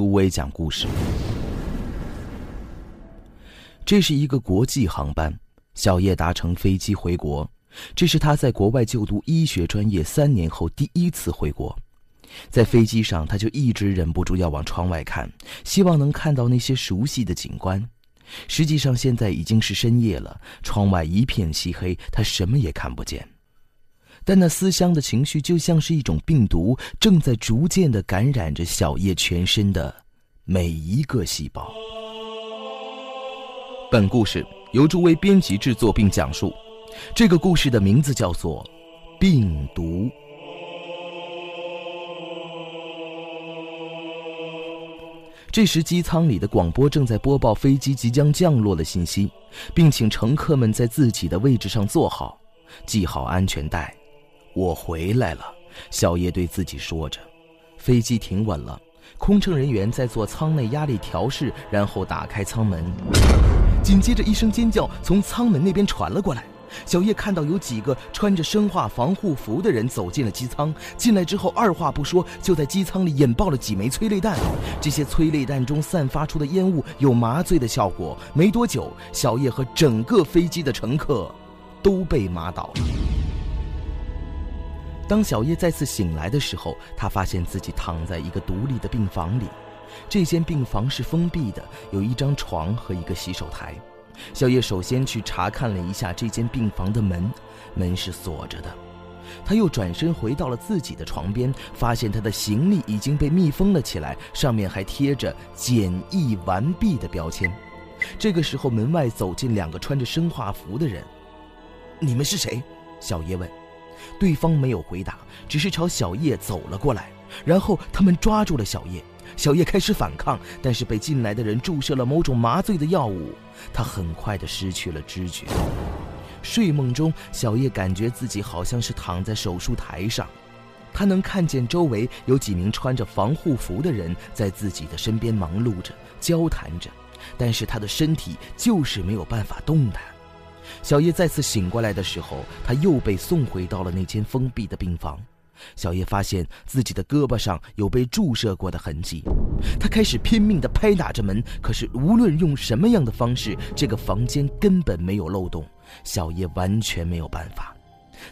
朱威讲故事。这是一个国际航班，小叶搭乘飞机回国。这是他在国外就读医学专业三年后第一次回国。在飞机上，他就一直忍不住要往窗外看，希望能看到那些熟悉的景观。实际上，现在已经是深夜了，窗外一片漆黑，他什么也看不见。但那思乡的情绪就像是一种病毒，正在逐渐的感染着小叶全身的每一个细胞。本故事由诸位编辑制作并讲述，这个故事的名字叫做《病毒》。这时，机舱里的广播正在播报飞机即将降落的信息，并请乘客们在自己的位置上坐好，系好安全带。我回来了，小叶对自己说着。飞机停稳了，空乘人员在做舱内压力调试，然后打开舱门。紧接着，一声尖叫从舱门那边传了过来。小叶看到有几个穿着生化防护服的人走进了机舱。进来之后，二话不说就在机舱里引爆了几枚催泪弹。这些催泪弹中散发出的烟雾有麻醉的效果。没多久，小叶和整个飞机的乘客都被麻倒了。当小叶再次醒来的时候，他发现自己躺在一个独立的病房里。这间病房是封闭的，有一张床和一个洗手台。小叶首先去查看了一下这间病房的门，门是锁着的。他又转身回到了自己的床边，发现他的行李已经被密封了起来，上面还贴着“检疫完毕”的标签。这个时候，门外走进两个穿着生化服的人。“你们是谁？”小叶问。对方没有回答，只是朝小叶走了过来。然后他们抓住了小叶，小叶开始反抗，但是被进来的人注射了某种麻醉的药物，他很快的失去了知觉。睡梦中，小叶感觉自己好像是躺在手术台上，他能看见周围有几名穿着防护服的人在自己的身边忙碌着、交谈着，但是他的身体就是没有办法动弹。小叶再次醒过来的时候，他又被送回到了那间封闭的病房。小叶发现自己的胳膊上有被注射过的痕迹，他开始拼命地拍打着门，可是无论用什么样的方式，这个房间根本没有漏洞。小叶完全没有办法，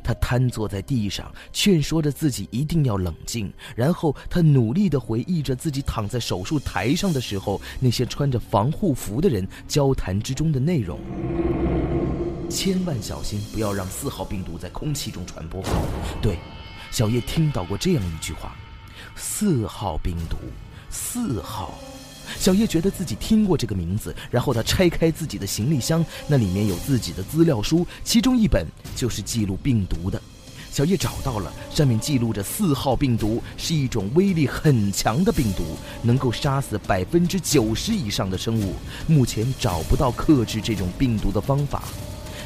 他瘫坐在地上，劝说着自己一定要冷静。然后他努力地回忆着自己躺在手术台上的时候，那些穿着防护服的人交谈之中的内容。千万小心，不要让四号病毒在空气中传播。对，小叶听到过这样一句话：“四号病毒，四号。”小叶觉得自己听过这个名字，然后他拆开自己的行李箱，那里面有自己的资料书，其中一本就是记录病毒的。小叶找到了，上面记录着四号病毒是一种威力很强的病毒，能够杀死百分之九十以上的生物。目前找不到克制这种病毒的方法。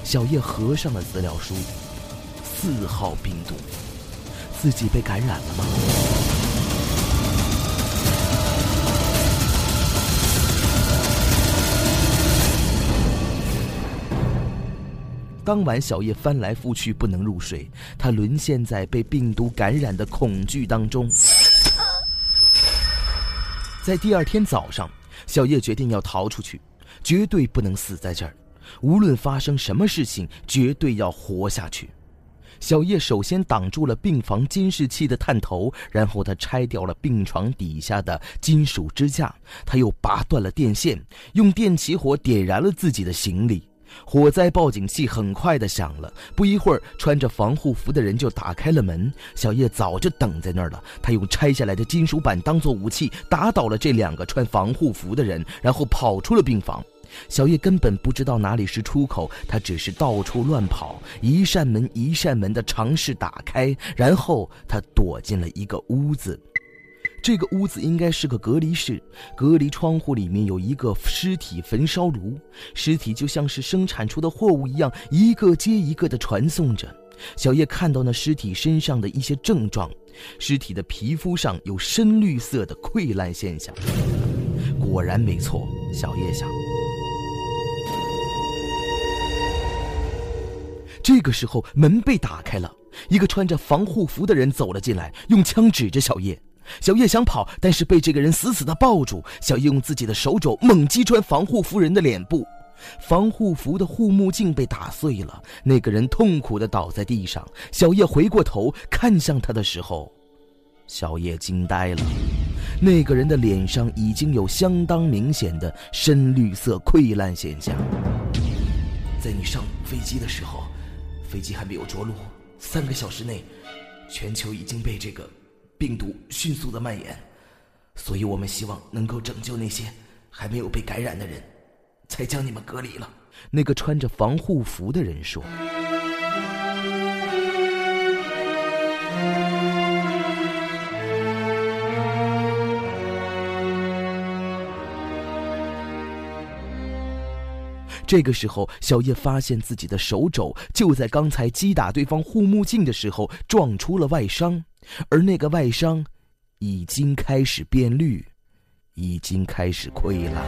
小叶合上了资料书，四号病毒，自己被感染了吗？当晚，小叶翻来覆去不能入睡，他沦陷在被病毒感染的恐惧当中。在第二天早上，小叶决定要逃出去，绝对不能死在这儿。无论发生什么事情，绝对要活下去。小叶首先挡住了病房监视器的探头，然后他拆掉了病床底下的金属支架，他又拔断了电线，用电起火点燃了自己的行李。火灾报警器很快的响了，不一会儿，穿着防护服的人就打开了门。小叶早就等在那儿了，他用拆下来的金属板当做武器，打倒了这两个穿防护服的人，然后跑出了病房。小叶根本不知道哪里是出口，他只是到处乱跑，一扇门一扇门的尝试打开，然后他躲进了一个屋子。这个屋子应该是个隔离室，隔离窗户里面有一个尸体焚烧炉，尸体就像是生产出的货物一样，一个接一个的传送着。小叶看到那尸体身上的一些症状，尸体的皮肤上有深绿色的溃烂现象。果然没错，小叶想。这个时候，门被打开了，一个穿着防护服的人走了进来，用枪指着小叶。小叶想跑，但是被这个人死死地抱住。小叶用自己的手肘猛击穿防护服人的脸部，防护服的护目镜被打碎了。那个人痛苦地倒在地上。小叶回过头看向他的时候，小叶惊呆了。那个人的脸上已经有相当明显的深绿色溃烂现象。在你上飞机的时候，飞机还没有着陆，三个小时内，全球已经被这个。病毒迅速的蔓延，所以我们希望能够拯救那些还没有被感染的人，才将你们隔离了。那个穿着防护服的人说：“这个时候，小叶发现自己的手肘就在刚才击打对方护目镜的时候撞出了外伤。”而那个外伤，已经开始变绿，已经开始溃烂。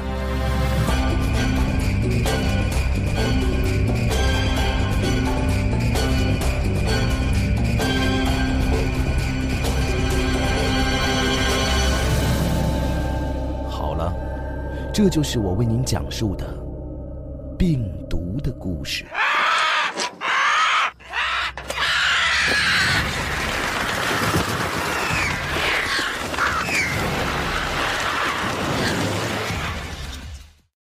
好了，这就是我为您讲述的病毒的故事。